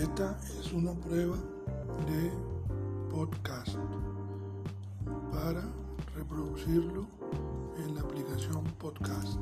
Esta es una prueba de podcast para reproducirlo en la aplicación podcast.